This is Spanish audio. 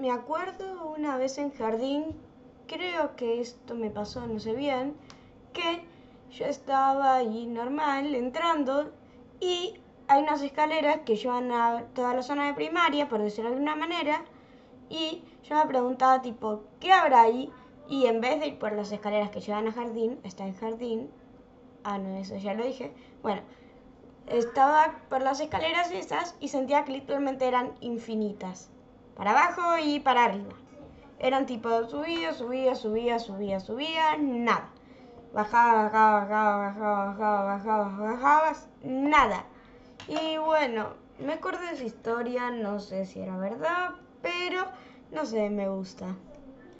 me acuerdo una vez en jardín, creo que esto me pasó, no sé bien, que yo estaba ahí normal, entrando, y hay unas escaleras que llevan a toda la zona de primaria, por decirlo de alguna manera, y yo me preguntaba tipo, ¿qué habrá ahí? Y en vez de ir por las escaleras que llevan a jardín, está en jardín, ah no, eso ya lo dije, bueno, estaba por las escaleras esas y sentía que literalmente eran infinitas, para abajo y para arriba. Eran tipo, subía, subía, subía, subía, subía, nada. Bajaba, bajaba, bajaba, bajaba, bajaba, bajaba, bajaba, nada. Y bueno, me acuerdo de esa historia, no sé si era verdad, pero no sé, me gusta.